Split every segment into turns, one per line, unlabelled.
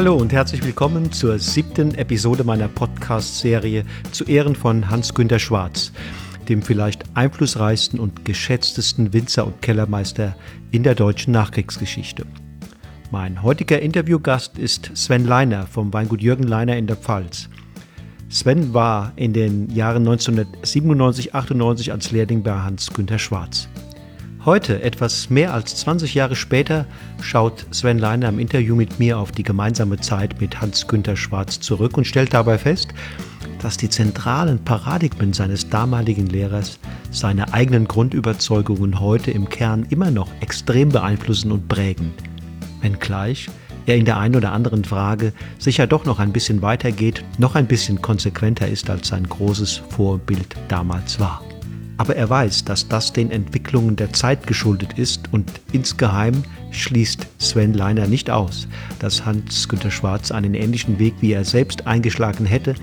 Hallo und herzlich willkommen zur siebten Episode meiner Podcast-Serie zu Ehren von Hans-Günter Schwarz, dem vielleicht einflussreichsten und geschätztesten Winzer und Kellermeister in der deutschen Nachkriegsgeschichte. Mein heutiger Interviewgast ist Sven Leiner vom Weingut Jürgen Leiner in der Pfalz. Sven war in den Jahren 1997-98 als Lehrling bei Hans-Günter Schwarz. Heute, etwas mehr als 20 Jahre später, schaut Sven Leiner im Interview mit mir auf die gemeinsame Zeit mit Hans-Günter Schwarz zurück und stellt dabei fest, dass die zentralen Paradigmen seines damaligen Lehrers seine eigenen Grundüberzeugungen heute im Kern immer noch extrem beeinflussen und prägen. Wenngleich er in der einen oder anderen Frage sicher doch noch ein bisschen weitergeht, noch ein bisschen konsequenter ist, als sein großes Vorbild damals war. Aber er weiß, dass das den Entwicklungen der Zeit geschuldet ist und insgeheim schließt Sven Leiner nicht aus, dass Hans-Günter Schwarz einen ähnlichen Weg wie er selbst eingeschlagen hätte,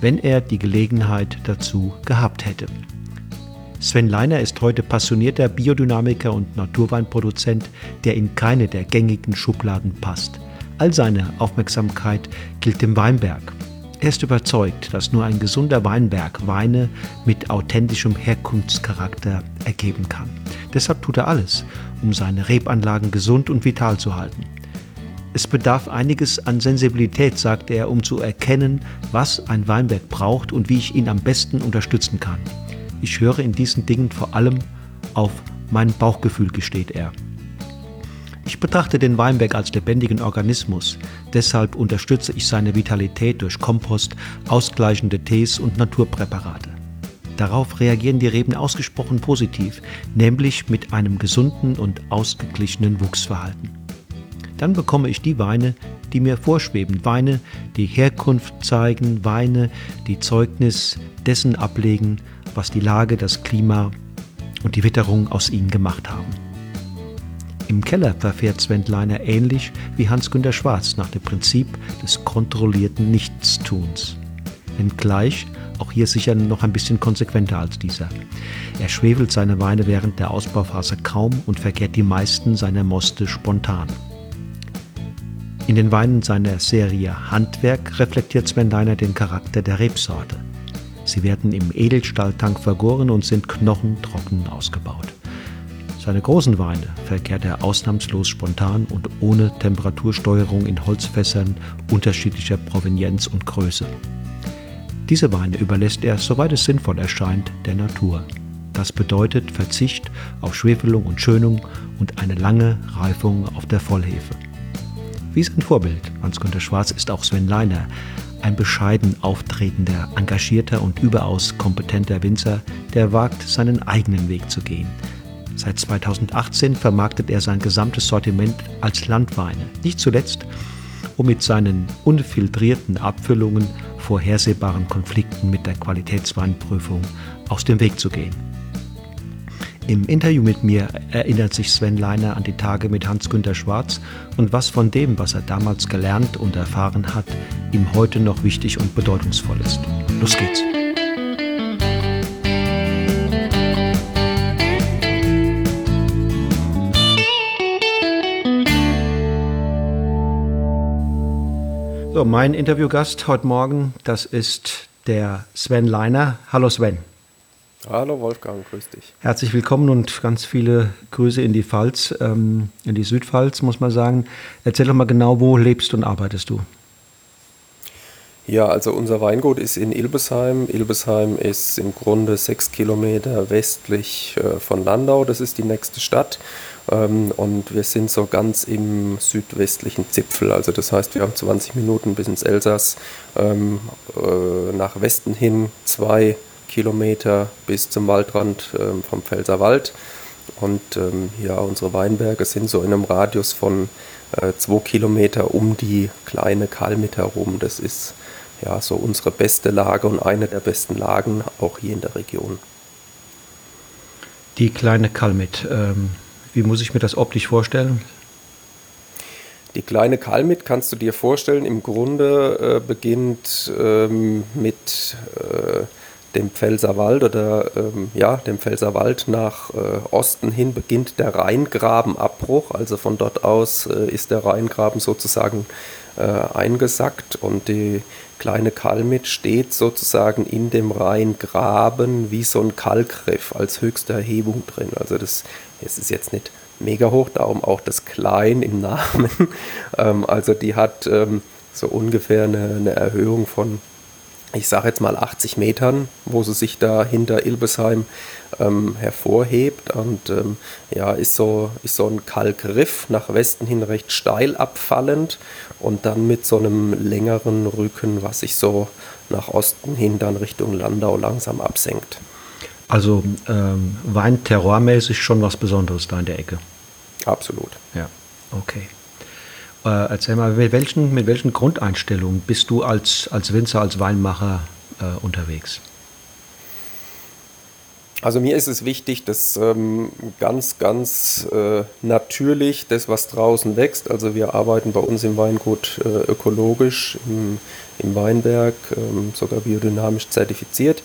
wenn er die Gelegenheit dazu gehabt hätte. Sven Leiner ist heute passionierter Biodynamiker und Naturweinproduzent, der in keine der gängigen Schubladen passt. All seine Aufmerksamkeit gilt dem Weinberg, er ist überzeugt, dass nur ein gesunder Weinberg Weine mit authentischem Herkunftscharakter ergeben kann. Deshalb tut er alles, um seine Rebanlagen gesund und vital zu halten. Es bedarf einiges an Sensibilität, sagt er, um zu erkennen, was ein Weinberg braucht und wie ich ihn am besten unterstützen kann. Ich höre in diesen Dingen vor allem auf mein Bauchgefühl, gesteht er. Ich betrachte den Weinberg als lebendigen Organismus. Deshalb unterstütze ich seine Vitalität durch Kompost, ausgleichende Tees und Naturpräparate. Darauf reagieren die Reben ausgesprochen positiv, nämlich mit einem gesunden und ausgeglichenen Wuchsverhalten. Dann bekomme ich die Weine, die mir vorschweben, Weine, die Herkunft zeigen, Weine, die Zeugnis dessen ablegen, was die Lage, das Klima und die Witterung aus ihnen gemacht haben. Im Keller verfährt Sven Leiner ähnlich wie Hans-Günter Schwarz nach dem Prinzip des kontrollierten Nichtstuns. Wenngleich auch hier sicher noch ein bisschen konsequenter als dieser. Er schwefelt seine Weine während der Ausbauphase kaum und verkehrt die meisten seiner Moste spontan. In den Weinen seiner Serie Handwerk reflektiert Sven Leiner den Charakter der Rebsorte. Sie werden im Edelstahltank vergoren und sind knochentrocken ausgebaut. Seine großen Weine verkehrt er ausnahmslos spontan und ohne Temperatursteuerung in Holzfässern unterschiedlicher Provenienz und Größe. Diese Weine überlässt er, soweit es sinnvoll erscheint, der Natur. Das bedeutet Verzicht auf Schwefelung und Schönung und eine lange Reifung auf der Vollhefe. Wie sein Vorbild, Hans-Günter Schwarz, ist auch Sven Leiner, ein bescheiden auftretender, engagierter und überaus kompetenter Winzer, der wagt, seinen eigenen Weg zu gehen – Seit 2018 vermarktet er sein gesamtes Sortiment als Landweine. Nicht zuletzt, um mit seinen unfiltrierten Abfüllungen vorhersehbaren Konflikten mit der Qualitätsweinprüfung aus dem Weg zu gehen. Im Interview mit mir erinnert sich Sven Leiner an die Tage mit Hans-Günter Schwarz und was von dem, was er damals gelernt und erfahren hat, ihm heute noch wichtig und bedeutungsvoll ist. Los geht's! So, mein Interviewgast heute Morgen, das ist der Sven Leiner. Hallo Sven.
Hallo Wolfgang, grüß dich.
Herzlich willkommen und ganz viele Grüße in die Pfalz, ähm, in die Südpfalz, muss man sagen. Erzähl doch mal genau, wo lebst und arbeitest du?
Ja, also unser Weingut ist in Ilbesheim. Ilbesheim ist im Grunde sechs Kilometer westlich äh, von Landau. Das ist die nächste Stadt. Ähm, und wir sind so ganz im südwestlichen Zipfel. Also das heißt, wir haben 20 Minuten bis ins Elsass, ähm, äh, nach Westen hin zwei Kilometer bis zum Waldrand ähm, vom Pfälzerwald. Und ja, unsere Weinberge sind so in einem Radius von äh, zwei Kilometer um die kleine Kalmit herum. Das ist ja so unsere beste Lage und eine der besten Lagen auch hier in der Region.
Die kleine Kalmit. Ähm wie muss ich mir das optisch vorstellen?
Die kleine Kalmit kannst du dir vorstellen, im Grunde äh, beginnt ähm, mit äh, dem Pfälzerwald oder ähm, ja, dem Pfälzerwald nach äh, Osten hin beginnt der Rheingrabenabbruch. Also von dort aus äh, ist der Rheingraben sozusagen äh, eingesackt und die kleine Kalmit steht sozusagen in dem Rheingraben wie so ein Kalkriff als höchste Erhebung drin. Also das, das ist jetzt nicht mega hoch, darum auch das Klein im Namen. ähm, also die hat ähm, so ungefähr eine, eine Erhöhung von ich sage jetzt mal 80 Metern, wo sie sich da hinter Ilbesheim ähm, hervorhebt und ähm, ja, ist so, ist so ein Kalkriff nach Westen hin recht steil abfallend und dann mit so einem längeren Rücken, was sich so nach Osten hin dann Richtung Landau langsam absenkt.
Also ähm, Wein terrormäßig schon was Besonderes da in der Ecke.
Absolut.
Ja, okay. Äh, erzähl mal, mit welchen, mit welchen Grundeinstellungen bist du als, als Winzer, als Weinmacher äh, unterwegs?
Also mir ist es wichtig, dass ähm, ganz, ganz äh, natürlich das, was draußen wächst, also wir arbeiten bei uns im Weingut äh, ökologisch im, im Weinberg, ähm, sogar biodynamisch zertifiziert.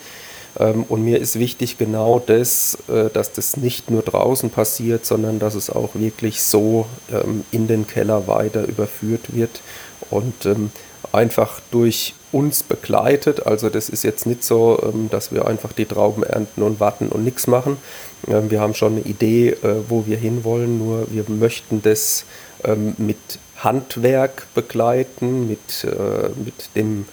Ähm, und mir ist wichtig genau das, äh, dass das nicht nur draußen passiert, sondern dass es auch wirklich so ähm, in den Keller weiter überführt wird und ähm, einfach durch uns begleitet. Also das ist jetzt nicht so, dass wir einfach die Trauben ernten und warten und nichts machen. Wir haben schon eine Idee, äh, wo wir hinwollen, nur wir möchten das mit Handwerk begleiten, mit, äh, mit dem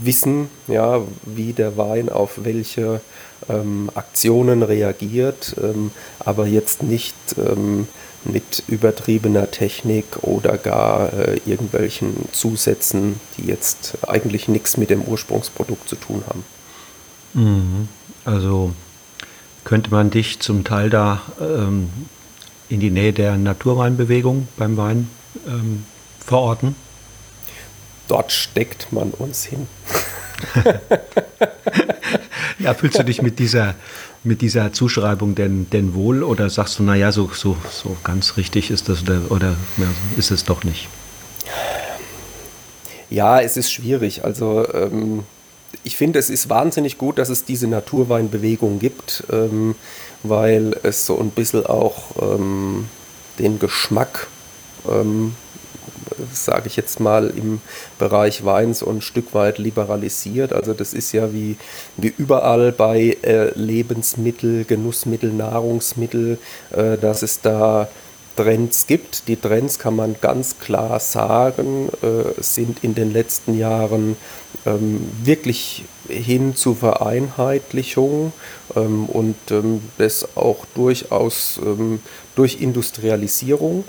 wissen, ja, wie der Wein auf welche ähm, Aktionen reagiert, ähm, aber jetzt nicht ähm, mit übertriebener Technik oder gar äh, irgendwelchen Zusätzen, die jetzt eigentlich nichts mit dem Ursprungsprodukt zu tun haben.
Mhm. Also könnte man dich zum Teil da ähm, in die Nähe der Naturweinbewegung beim Wein ähm, verorten?
Dort steckt man uns hin.
ja, fühlst du dich mit dieser, mit dieser Zuschreibung denn, denn wohl oder sagst du, naja, so, so, so ganz richtig ist das oder, oder ja, ist es doch nicht?
Ja, es ist schwierig. Also ähm, ich finde, es ist wahnsinnig gut, dass es diese Naturweinbewegung gibt, ähm, weil es so ein bisschen auch ähm, den Geschmack ähm, sage ich jetzt mal, im Bereich Wein so ein Stück weit liberalisiert. Also das ist ja wie, wie überall bei äh, Lebensmittel, Genussmittel, Nahrungsmittel, äh, dass es da Trends gibt. Die Trends kann man ganz klar sagen, äh, sind in den letzten Jahren ähm, wirklich hin zur Vereinheitlichung ähm, und ähm, das auch durchaus ähm, durch Industrialisierung.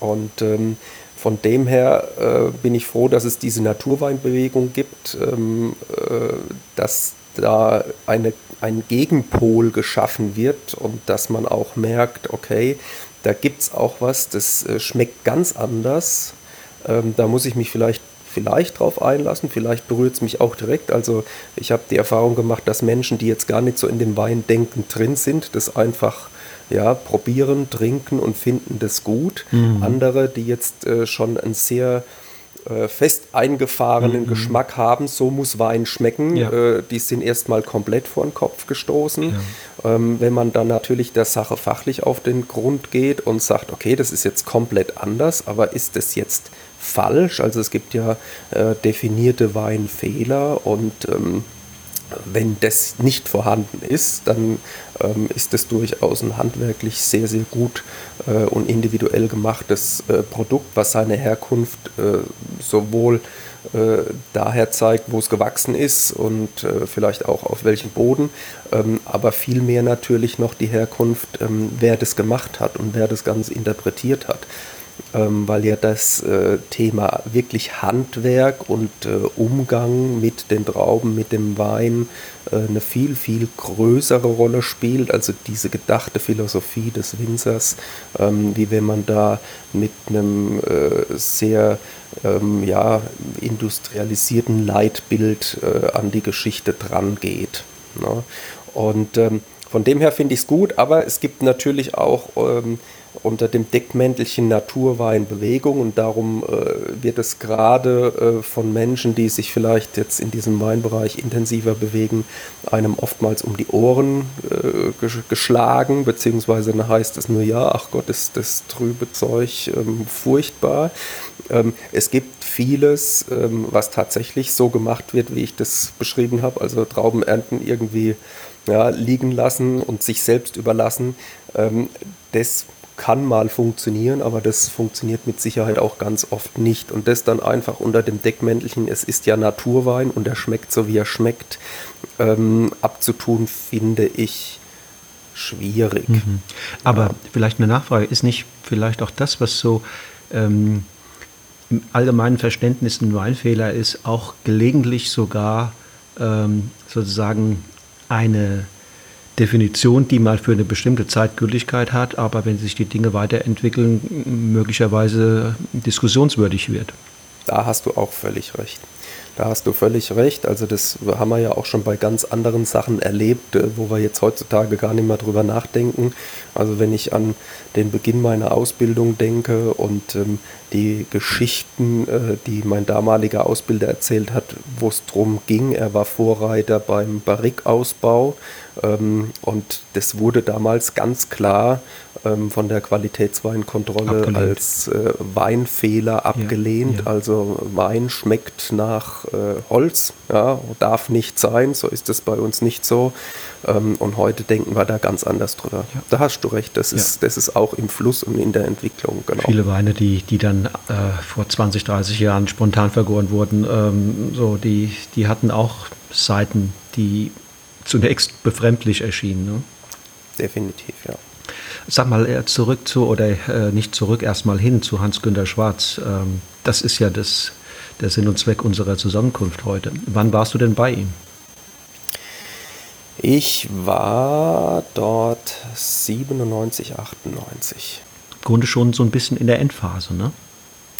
Und ähm, von dem her äh, bin ich froh, dass es diese Naturweinbewegung gibt, ähm, äh, dass da eine, ein Gegenpol geschaffen wird und dass man auch merkt, okay, da gibt es auch was, das äh, schmeckt ganz anders. Ähm, da muss ich mich vielleicht vielleicht drauf einlassen, vielleicht berührt es mich auch direkt. Also ich habe die Erfahrung gemacht, dass Menschen, die jetzt gar nicht so in dem Weindenken drin sind, das einfach ja, probieren, trinken und finden das gut. Mhm. Andere, die jetzt äh, schon einen sehr äh, fest eingefahrenen mhm. Geschmack haben, so muss Wein schmecken, ja. äh, die sind erstmal komplett vor den Kopf gestoßen. Ja. Ähm, wenn man dann natürlich der Sache fachlich auf den Grund geht und sagt, okay, das ist jetzt komplett anders, aber ist das jetzt falsch? Also es gibt ja äh, definierte Weinfehler und ähm, wenn das nicht vorhanden ist, dann ähm, ist das durchaus ein handwerklich sehr, sehr gut äh, und individuell gemachtes äh, Produkt, was seine Herkunft äh, sowohl äh, daher zeigt, wo es gewachsen ist und äh, vielleicht auch auf welchem Boden, ähm, aber vielmehr natürlich noch die Herkunft, ähm, wer das gemacht hat und wer das Ganze interpretiert hat ähm, weil ja das äh, Thema wirklich Handwerk und äh, Umgang mit den Trauben, mit dem Wein äh, eine viel, viel größere Rolle spielt. Also diese gedachte Philosophie des Winzers, ähm, wie wenn man da mit einem äh, sehr ähm, ja, industrialisierten Leitbild äh, an die Geschichte dran geht. Ne? Und ähm, von dem her finde ich es gut, aber es gibt natürlich auch ähm, unter dem Deckmäntelchen Naturwein Bewegung und darum äh, wird es gerade äh, von Menschen, die sich vielleicht jetzt in diesem Weinbereich intensiver bewegen, einem oftmals um die Ohren äh, geschlagen, beziehungsweise dann heißt es nur, ja, ach Gott, ist das trübe Zeug ähm, furchtbar. Ähm, es gibt vieles, ähm, was tatsächlich so gemacht wird, wie ich das beschrieben habe, also Trauben ernten irgendwie ja, liegen lassen und sich selbst überlassen. Ähm, das kann mal funktionieren, aber das funktioniert mit Sicherheit auch ganz oft nicht. Und das dann einfach unter dem Deckmäntelchen, es ist ja Naturwein und er schmeckt so, wie er schmeckt, ähm, abzutun, finde ich schwierig. Mhm.
Aber ja. vielleicht eine Nachfrage, ist nicht vielleicht auch das, was so ähm, im allgemeinen Verständnis ein Weinfehler ist, auch gelegentlich sogar ähm, sozusagen eine Definition, die mal für eine bestimmte Zeit Gültigkeit hat, aber wenn sich die Dinge weiterentwickeln, möglicherweise diskussionswürdig wird.
Da hast du auch völlig recht. Da hast du völlig recht. Also das haben wir ja auch schon bei ganz anderen Sachen erlebt, äh, wo wir jetzt heutzutage gar nicht mehr drüber nachdenken. Also wenn ich an den Beginn meiner Ausbildung denke und ähm, die Geschichten, äh, die mein damaliger Ausbilder erzählt hat, wo es drum ging. Er war Vorreiter beim Barrikausbau und das wurde damals ganz klar ähm, von der Qualitätsweinkontrolle abgelehnt. als äh, Weinfehler abgelehnt. Ja, ja. Also Wein schmeckt nach äh, Holz, ja, darf nicht sein, so ist es bei uns nicht so. Ähm, und heute denken wir da ganz anders drüber. Ja. Da hast du recht, das ist, das ist auch im Fluss und in der Entwicklung.
Genau. Viele Weine, die, die dann äh, vor 20, 30 Jahren spontan vergoren wurden, ähm, so, die, die hatten auch Seiten, die zunächst befremdlich erschienen. Ne?
Definitiv, ja.
Sag mal äh, zurück zu, oder äh, nicht zurück, erstmal hin zu Hans-Günter Schwarz. Ähm, das ist ja das, der Sinn und Zweck unserer Zusammenkunft heute. Wann warst du denn bei ihm?
Ich war dort 97, 98.
Im Grunde schon so ein bisschen in der Endphase, ne?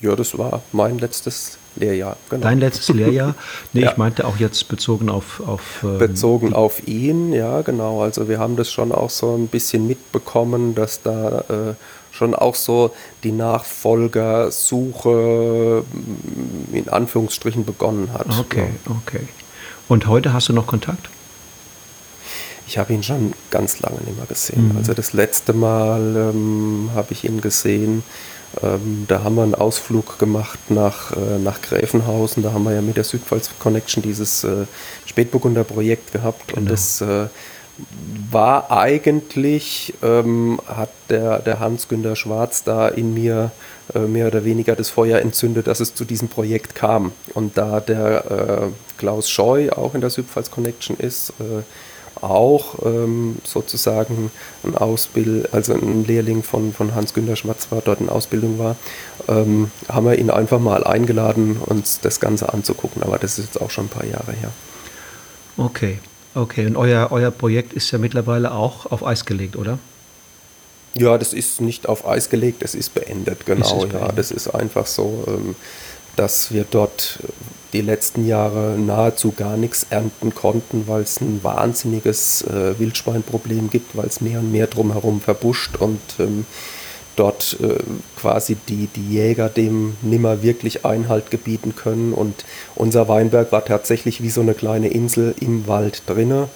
Ja, das war mein letztes Lehrjahr.
Genau. Dein letztes Lehrjahr? Nee, ja. ich meinte auch jetzt bezogen auf. auf
ähm, bezogen auf ihn, ja, genau. Also wir haben das schon auch so ein bisschen mitbekommen, dass da äh, schon auch so die Nachfolgersuche mm, in Anführungsstrichen begonnen hat.
Okay, ja. okay. Und heute hast du noch Kontakt?
Ich habe ihn schon ganz lange nicht mehr gesehen. Mhm. Also das letzte Mal ähm, habe ich ihn gesehen ähm, da haben wir einen Ausflug gemacht nach, äh, nach Gräfenhausen. Da haben wir ja mit der Südpfalz Connection dieses äh, Spätburgunder Projekt gehabt. Genau. Und das äh, war eigentlich, ähm, hat der, der Hans-Günter Schwarz da in mir äh, mehr oder weniger das Feuer entzündet, dass es zu diesem Projekt kam. Und da der äh, Klaus Scheu auch in der Südpfalz Connection ist, äh, auch ähm, sozusagen ein Ausbild, also ein Lehrling von, von Hans-Günter Schwarz war, dort in Ausbildung war, ähm, haben wir ihn einfach mal eingeladen, uns das Ganze anzugucken. Aber das ist jetzt auch schon ein paar Jahre her.
Okay, okay. Und euer, euer Projekt ist ja mittlerweile auch auf Eis gelegt, oder?
Ja, das ist nicht auf Eis gelegt, es ist beendet, genau. Ist beendet? Ja, das ist einfach so, ähm, dass wir dort die letzten Jahre nahezu gar nichts ernten konnten, weil es ein wahnsinniges äh, Wildschweinproblem gibt, weil es mehr und mehr drumherum verbuscht und ähm, dort äh, quasi die, die Jäger dem nimmer wirklich Einhalt gebieten können. Und unser Weinberg war tatsächlich wie so eine kleine Insel im Wald drinne.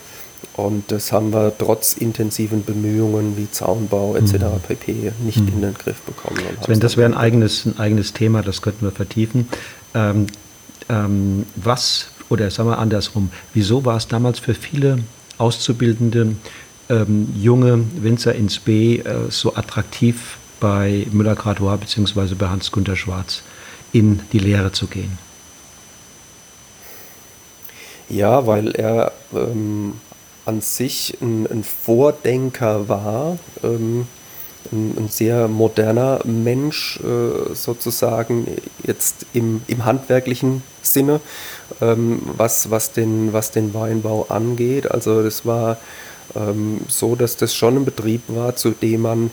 Und das haben wir trotz intensiven Bemühungen wie Zaunbau etc. Mhm. pp. nicht mhm. in den Griff bekommen.
Sven, das wäre ein eigenes, ein eigenes Thema, das könnten wir vertiefen. Ähm, ähm, was, oder sagen wir andersrum, wieso war es damals für viele Auszubildende, ähm, junge Winzer ins B äh, so attraktiv bei Müller-Gradois bzw. bei Hans-Günter Schwarz in die Lehre zu gehen?
Ja, weil er ähm, an sich ein, ein Vordenker war. Ähm, ein, ein sehr moderner Mensch äh, sozusagen jetzt im, im handwerklichen Sinne, ähm, was, was, den, was den Weinbau angeht. Also das war ähm, so, dass das schon ein Betrieb war, zu dem man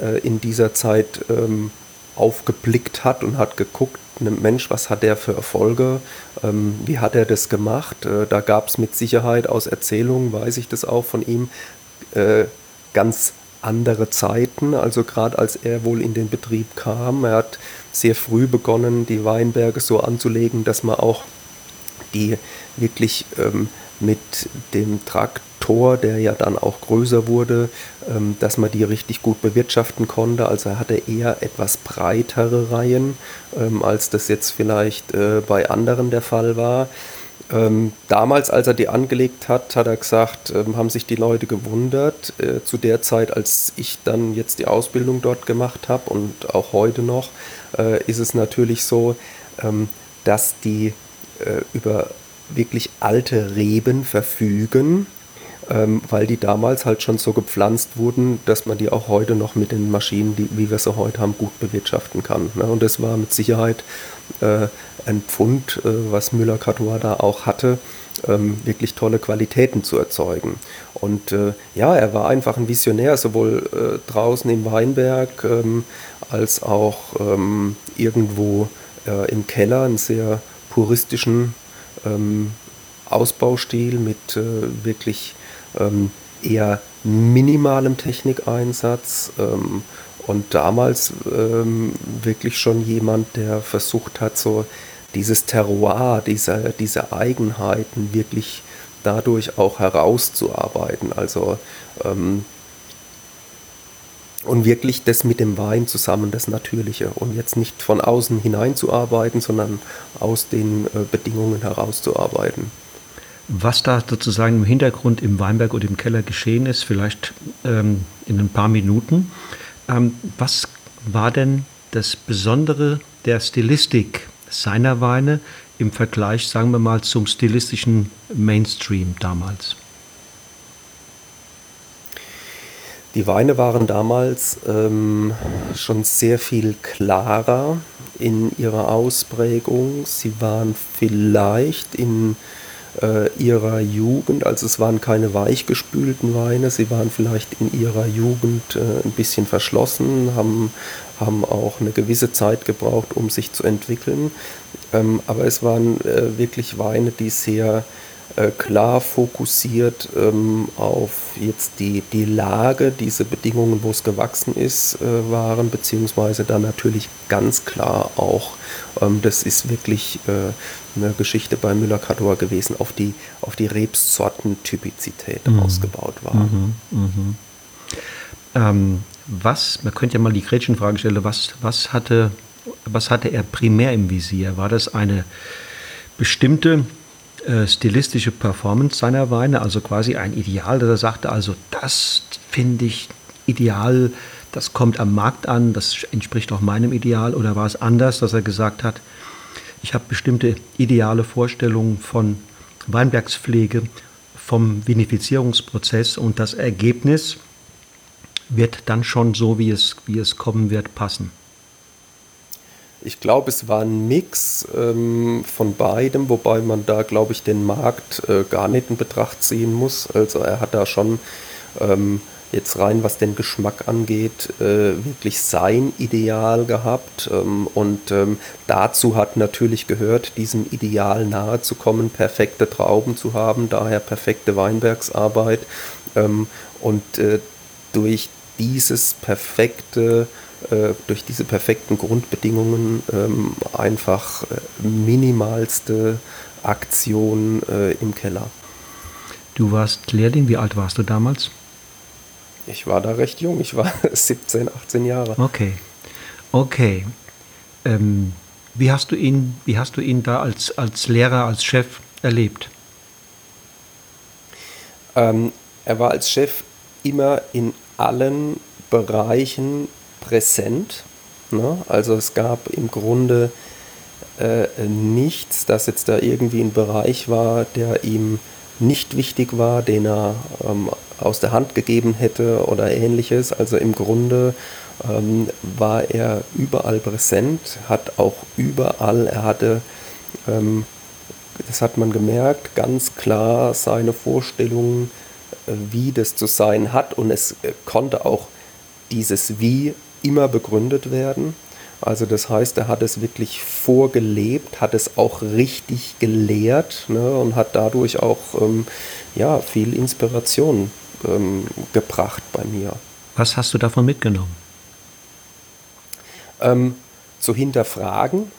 äh, in dieser Zeit ähm, aufgeblickt hat und hat geguckt, ne Mensch, was hat der für Erfolge, ähm, wie hat er das gemacht. Äh, da gab es mit Sicherheit aus Erzählungen, weiß ich das auch von ihm, äh, ganz andere Zeiten. Also gerade als er wohl in den Betrieb kam, er hat sehr früh begonnen, die Weinberge so anzulegen, dass man auch die wirklich ähm, mit dem Traktor, der ja dann auch größer wurde, ähm, dass man die richtig gut bewirtschaften konnte. Also er hatte eher etwas breitere Reihen, ähm, als das jetzt vielleicht äh, bei anderen der Fall war. Ähm, damals, als er die angelegt hat, hat er gesagt, ähm, haben sich die Leute gewundert. Äh, zu der Zeit, als ich dann jetzt die Ausbildung dort gemacht habe und auch heute noch, äh, ist es natürlich so, ähm, dass die äh, über wirklich alte Reben verfügen, ähm, weil die damals halt schon so gepflanzt wurden, dass man die auch heute noch mit den Maschinen, die, wie wir sie heute haben, gut bewirtschaften kann. Ne? Und das war mit Sicherheit äh, ein Pfund, äh, was Müller-Catois da auch hatte, ähm, wirklich tolle Qualitäten zu erzeugen. Und äh, ja, er war einfach ein Visionär, sowohl äh, draußen im Weinberg ähm, als auch ähm, irgendwo im Keller, einen sehr puristischen Ausbaustil mit wirklich eher minimalem Technikeinsatz ähm, und damals ähm, wirklich schon jemand, der versucht hat, so dieses Terroir, diese, diese Eigenheiten wirklich dadurch auch herauszuarbeiten. Also ähm, und wirklich das mit dem Wein zusammen, das Natürliche. Und jetzt nicht von außen hineinzuarbeiten, sondern aus den äh, Bedingungen herauszuarbeiten.
Was da sozusagen im Hintergrund im Weinberg oder im Keller geschehen ist, vielleicht ähm, in ein paar Minuten. Ähm, was war denn das Besondere der Stilistik seiner Weine im Vergleich, sagen wir mal, zum stilistischen Mainstream damals?
Die Weine waren damals ähm, schon sehr viel klarer in ihrer Ausprägung. Sie waren vielleicht in äh, ihrer Jugend, also es waren keine weichgespülten Weine, sie waren vielleicht in ihrer Jugend äh, ein bisschen verschlossen, haben, haben auch eine gewisse Zeit gebraucht, um sich zu entwickeln. Ähm, aber es waren äh, wirklich Weine, die sehr äh, klar fokussiert ähm, auf jetzt die, die Lage, diese Bedingungen, wo es gewachsen ist, äh, waren, beziehungsweise dann natürlich ganz klar auch, ähm, das ist wirklich äh, eine Geschichte bei Müller-Cardor gewesen, auf die, auf die Rebsortentypizität mhm. ausgebaut war. Mhm,
mh. ähm, was, man könnte ja mal die Gretchenfrage stellen, was, was, hatte, was hatte er primär im Visier? War das eine bestimmte äh, stilistische Performance seiner Weine, also quasi ein Ideal, dass er sagte, also das finde ich ideal, das kommt am Markt an, das entspricht auch meinem Ideal, oder war es anders, dass er gesagt hat, ich habe bestimmte ideale Vorstellungen von Weinbergspflege, vom Vinifizierungsprozess und das Ergebnis wird dann schon so, wie es, wie es kommen wird, passen.
Ich glaube, es war ein Mix ähm, von beidem, wobei man da, glaube ich, den Markt äh, gar nicht in Betracht ziehen muss. Also er hat da schon ähm, jetzt rein, was den Geschmack angeht, äh, wirklich sein Ideal gehabt. Ähm, und ähm, dazu hat natürlich gehört, diesem Ideal nahe zu kommen, perfekte Trauben zu haben, daher perfekte Weinbergsarbeit. Ähm, und äh, durch dieses perfekte äh, durch diese perfekten Grundbedingungen ähm, einfach äh, minimalste Aktion äh, im Keller.
Du warst Lehrling, wie alt warst du damals?
Ich war da recht jung, ich war 17, 18 Jahre.
Okay, okay. Ähm, wie, hast du ihn, wie hast du ihn da als, als Lehrer, als Chef erlebt?
Ähm, er war als Chef immer in allen Bereichen präsent. Ne? Also es gab im Grunde äh, nichts, das jetzt da irgendwie ein Bereich war, der ihm nicht wichtig war, den er ähm, aus der Hand gegeben hätte oder ähnliches. Also im Grunde ähm, war er überall präsent, hat auch überall, er hatte, ähm, das hat man gemerkt, ganz klar seine Vorstellungen, äh, wie das zu sein hat und es äh, konnte auch dieses Wie immer begründet werden. Also das heißt, er hat es wirklich vorgelebt, hat es auch richtig gelehrt ne, und hat dadurch auch ähm, ja, viel Inspiration ähm, gebracht bei mir.
Was hast du davon mitgenommen?
Ähm, zu hinterfragen,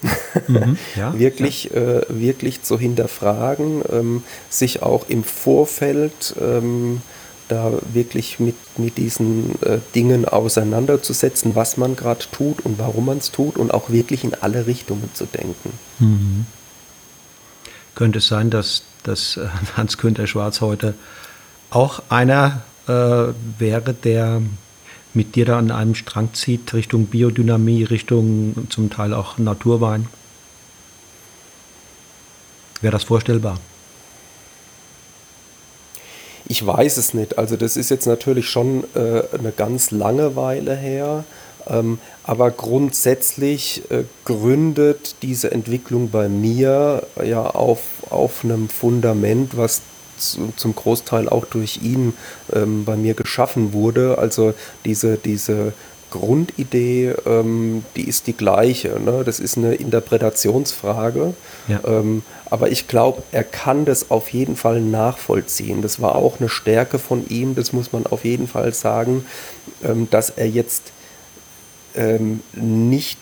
mhm, ja, wirklich, ja. Äh, wirklich zu hinterfragen, ähm, sich auch im Vorfeld ähm, da wirklich mit, mit diesen äh, Dingen auseinanderzusetzen, was man gerade tut und warum man es tut und auch wirklich in alle Richtungen zu denken. Mhm.
Könnte es sein, dass, dass äh, Hans-Günther Schwarz heute auch einer äh, wäre, der mit dir da an einem Strang zieht, Richtung Biodynamie, Richtung zum Teil auch Naturwein? Wäre das vorstellbar?
Ich weiß es nicht. Also das ist jetzt natürlich schon äh, eine ganz lange Weile her. Ähm, aber grundsätzlich äh, gründet diese Entwicklung bei mir ja auf, auf einem Fundament, was zum Großteil auch durch ihn ähm, bei mir geschaffen wurde. Also diese, diese Grundidee, ähm, die ist die gleiche. Ne? Das ist eine Interpretationsfrage. Ja. Ähm, aber ich glaube, er kann das auf jeden Fall nachvollziehen. Das war auch eine Stärke von ihm, das muss man auf jeden Fall sagen, ähm, dass er jetzt ähm, nicht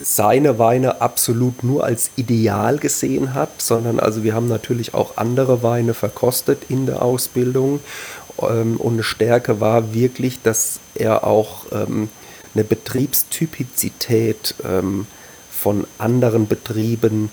seine Weine absolut nur als ideal gesehen hat, sondern also wir haben natürlich auch andere Weine verkostet in der Ausbildung. Ähm, und eine Stärke war wirklich, dass er auch ähm, eine Betriebstypizität ähm, von anderen Betrieben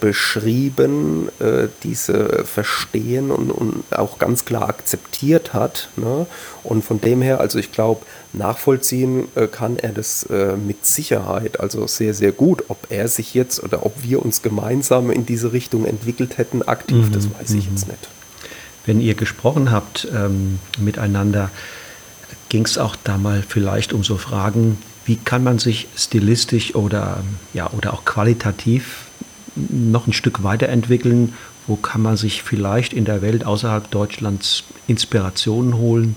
beschrieben, äh, diese verstehen und, und, auch ganz klar akzeptiert hat. Ne? Und von dem her, also ich glaube, nachvollziehen äh, kann er das äh, mit Sicherheit, also sehr, sehr gut. Ob er sich jetzt oder ob wir uns gemeinsam in diese Richtung entwickelt hätten, aktiv, mhm. das weiß ich mhm. jetzt nicht.
Wenn ihr gesprochen habt ähm, miteinander, ging es auch da mal vielleicht um so Fragen, wie kann man sich stilistisch oder, ja, oder auch qualitativ noch ein Stück weiterentwickeln? Wo kann man sich vielleicht in der Welt außerhalb Deutschlands Inspirationen holen?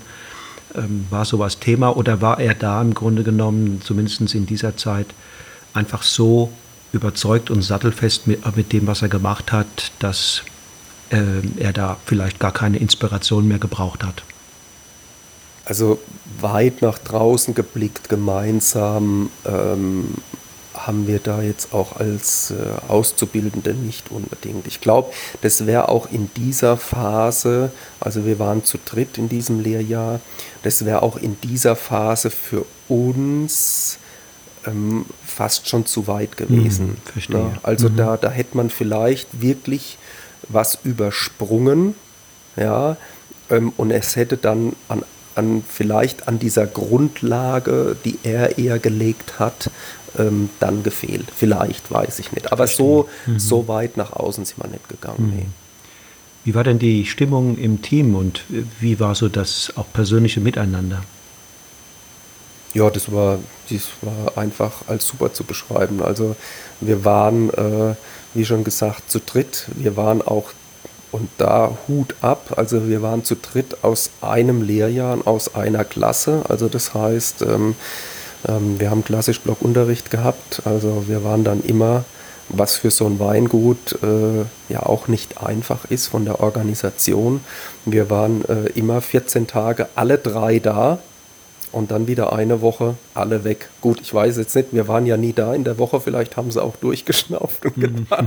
Ähm, war sowas Thema oder war er da im Grunde genommen, zumindest in dieser Zeit, einfach so überzeugt und sattelfest mit, mit dem, was er gemacht hat, dass äh, er da vielleicht gar keine Inspiration mehr gebraucht hat?
Also weit nach draußen geblickt, gemeinsam ähm, haben wir da jetzt auch als äh, Auszubildende nicht unbedingt. Ich glaube, das wäre auch in dieser Phase, also wir waren zu dritt in diesem Lehrjahr, das wäre auch in dieser Phase für uns ähm, fast schon zu weit gewesen.
Hm, verstehe. Ja,
also mhm. da, da hätte man vielleicht wirklich was übersprungen, ja, ähm, und es hätte dann an an vielleicht an dieser Grundlage, die er eher gelegt hat, ähm, dann gefehlt. Vielleicht, weiß ich nicht. Aber so, mhm. so weit nach außen sind wir nicht gegangen. Mhm. Nee.
Wie war denn die Stimmung im Team und wie war so das auch persönliche Miteinander?
Ja, das war, das war einfach als super zu beschreiben. Also wir waren, äh, wie schon gesagt, zu dritt. Wir waren auch, und da Hut ab, also wir waren zu dritt aus einem Lehrjahr, aus einer Klasse. Also das heißt, ähm, ähm, wir haben klassisch Blockunterricht gehabt, also wir waren dann immer, was für so ein Weingut äh, ja auch nicht einfach ist von der Organisation. Wir waren äh, immer 14 Tage alle drei da und dann wieder eine Woche alle weg. Gut, ich weiß jetzt nicht, wir waren ja nie da in der Woche, vielleicht haben sie auch durchgeschnauft und gedacht.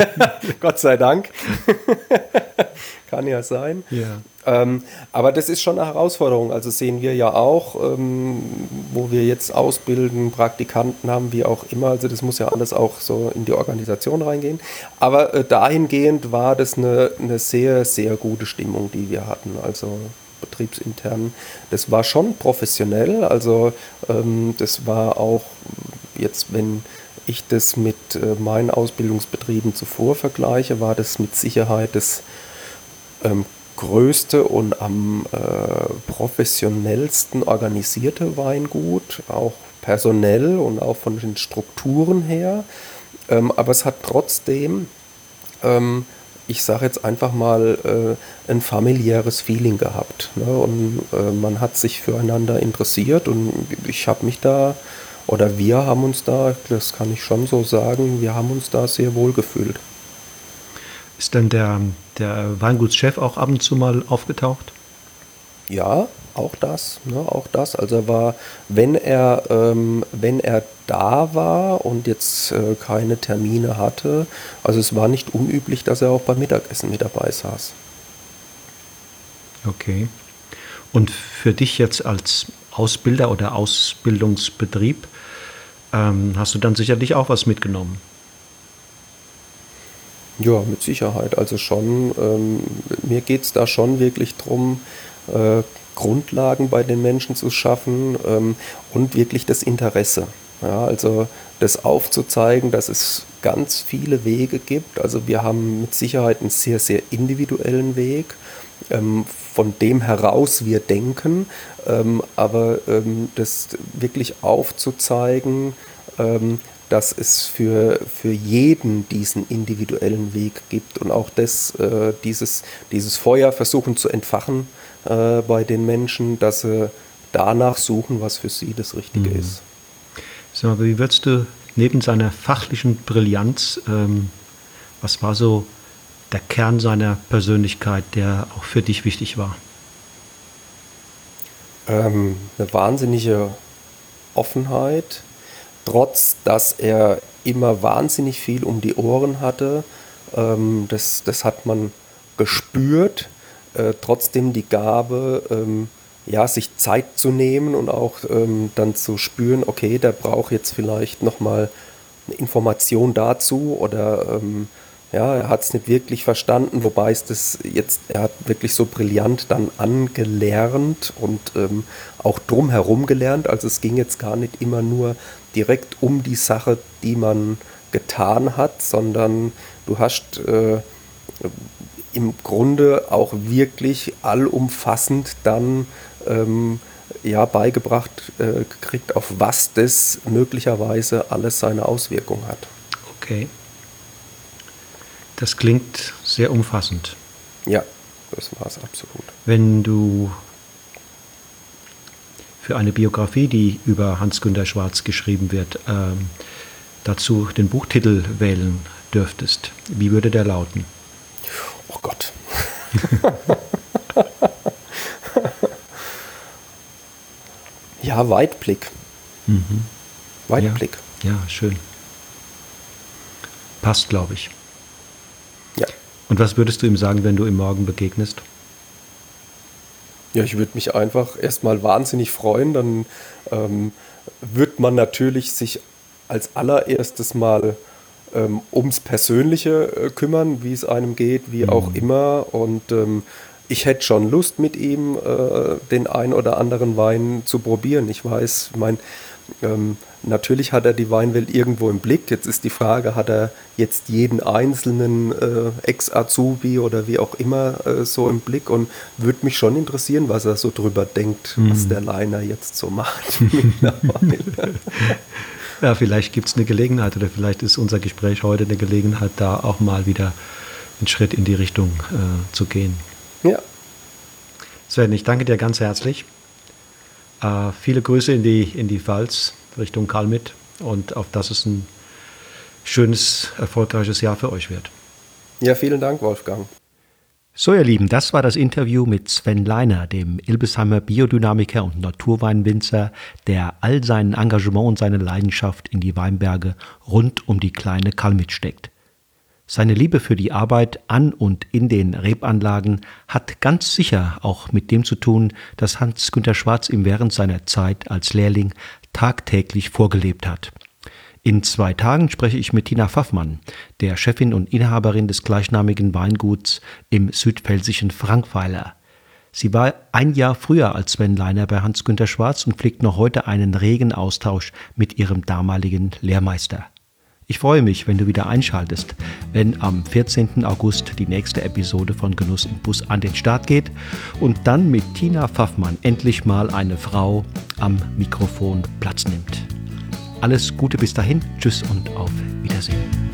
Gott sei Dank. Kann ja sein.
Ja.
Ähm, aber das ist schon eine Herausforderung. Also sehen wir ja auch, ähm, wo wir jetzt ausbilden, Praktikanten haben, wie auch immer. Also das muss ja alles auch so in die Organisation reingehen. Aber äh, dahingehend war das eine, eine sehr, sehr gute Stimmung, die wir hatten. Also betriebsintern. Das war schon professionell. Also ähm, das war auch jetzt, wenn ich das mit äh, meinen Ausbildungsbetrieben zuvor vergleiche, war das mit Sicherheit das ähm, größte und am äh, professionellsten organisierte Weingut, auch personell und auch von den Strukturen her. Ähm, aber es hat trotzdem, ähm, ich sage jetzt einfach mal, äh, ein familiäres Feeling gehabt. Ne? Und äh, man hat sich füreinander interessiert und ich habe mich da, oder wir haben uns da, das kann ich schon so sagen, wir haben uns da sehr wohl gefühlt.
Ist denn der, der Weingutschef auch ab und zu mal aufgetaucht?
Ja, auch das, ne, auch das. Also er war, wenn er, ähm, wenn er da war und jetzt äh, keine Termine hatte, also es war nicht unüblich, dass er auch beim Mittagessen mit dabei saß.
Okay. Und für dich jetzt als Ausbilder oder Ausbildungsbetrieb ähm, hast du dann sicherlich auch was mitgenommen.
Ja, mit Sicherheit. Also schon, ähm, mir geht es da schon wirklich darum, äh, Grundlagen bei den Menschen zu schaffen ähm, und wirklich das Interesse. Ja, also das aufzuzeigen, dass es ganz viele Wege gibt. Also wir haben mit Sicherheit einen sehr, sehr individuellen Weg, ähm, von dem heraus wir denken, ähm, aber ähm, das wirklich aufzuzeigen, ähm, dass es für, für jeden diesen individuellen Weg gibt und auch das, äh, dieses, dieses Feuer versuchen zu entfachen äh, bei den Menschen, dass sie danach suchen, was für sie das Richtige mhm. ist.
Sag mal, wie würdest du neben seiner fachlichen Brillanz, ähm, was war so der Kern seiner Persönlichkeit, der auch für dich wichtig war?
Ähm, eine wahnsinnige Offenheit, trotz dass er immer wahnsinnig viel um die Ohren hatte. Ähm, das, das hat man gespürt. Äh, trotzdem die Gabe, ähm, ja, sich Zeit zu nehmen und auch ähm, dann zu spüren, okay, der braucht jetzt vielleicht nochmal eine Information dazu oder ähm, ja, er hat es nicht wirklich verstanden, wobei es das jetzt, er hat wirklich so brillant dann angelernt und ähm, auch drumherum gelernt. Also es ging jetzt gar nicht immer nur direkt um die Sache, die man getan hat, sondern du hast äh, im Grunde auch wirklich allumfassend dann ähm, ja, beigebracht äh, gekriegt, auf was das möglicherweise alles seine Auswirkungen hat.
Okay. Das klingt sehr umfassend.
Ja, das war es absolut.
Wenn du für eine Biografie, die über Hans-Günter Schwarz geschrieben wird, ähm, dazu den Buchtitel wählen dürftest, wie würde der lauten?
Oh Gott. ja, Weitblick.
Mhm.
Weitblick.
Ja, ja, schön. Passt, glaube ich.
Ja.
Und was würdest du ihm sagen, wenn du ihm morgen begegnest?
Ja, ich würde mich einfach erstmal wahnsinnig freuen. Dann ähm, wird man natürlich sich als allererstes mal ähm, ums Persönliche äh, kümmern, wie es einem geht, wie mhm. auch immer. Und ähm, ich hätte schon Lust, mit ihm äh, den ein oder anderen Wein zu probieren. Ich weiß, mein, ähm, natürlich hat er die Weinwelt irgendwo im Blick. Jetzt ist die Frage, hat er jetzt jeden einzelnen äh, Ex-Azubi oder wie auch immer äh, so im Blick und würde mich schon interessieren, was er so drüber denkt, mhm. was der Leiner jetzt so macht.
Ja, vielleicht gibt es eine Gelegenheit oder vielleicht ist unser Gespräch heute eine Gelegenheit, da auch mal wieder einen Schritt in die Richtung äh, zu gehen.
Ja.
Sven, ich danke dir ganz herzlich. Äh, viele Grüße in die, in die Pfalz Richtung Kalmit und auf dass es ein schönes, erfolgreiches Jahr für euch wird.
Ja, vielen Dank, Wolfgang.
So, ihr Lieben, das war das Interview mit Sven Leiner, dem Ilbesheimer Biodynamiker und Naturweinwinzer, der all sein Engagement und seine Leidenschaft in die Weinberge rund um die kleine Kalmit steckt. Seine Liebe für die Arbeit an und in den Rebanlagen hat ganz sicher auch mit dem zu tun, dass Hans-Günter Schwarz ihm während seiner Zeit als Lehrling tagtäglich vorgelebt hat. In zwei Tagen spreche ich mit Tina Pfaffmann, der Chefin und Inhaberin des gleichnamigen Weinguts im südpfälzischen Frankweiler. Sie war ein Jahr früher als Sven Leiner bei Hans-Günter Schwarz und pflegt noch heute einen regen Austausch mit ihrem damaligen Lehrmeister. Ich freue mich, wenn du wieder einschaltest, wenn am 14. August die nächste Episode von Genuss im Bus an den Start geht und dann mit Tina Pfaffmann endlich mal eine Frau am Mikrofon Platz nimmt. Alles Gute bis dahin, tschüss und auf Wiedersehen.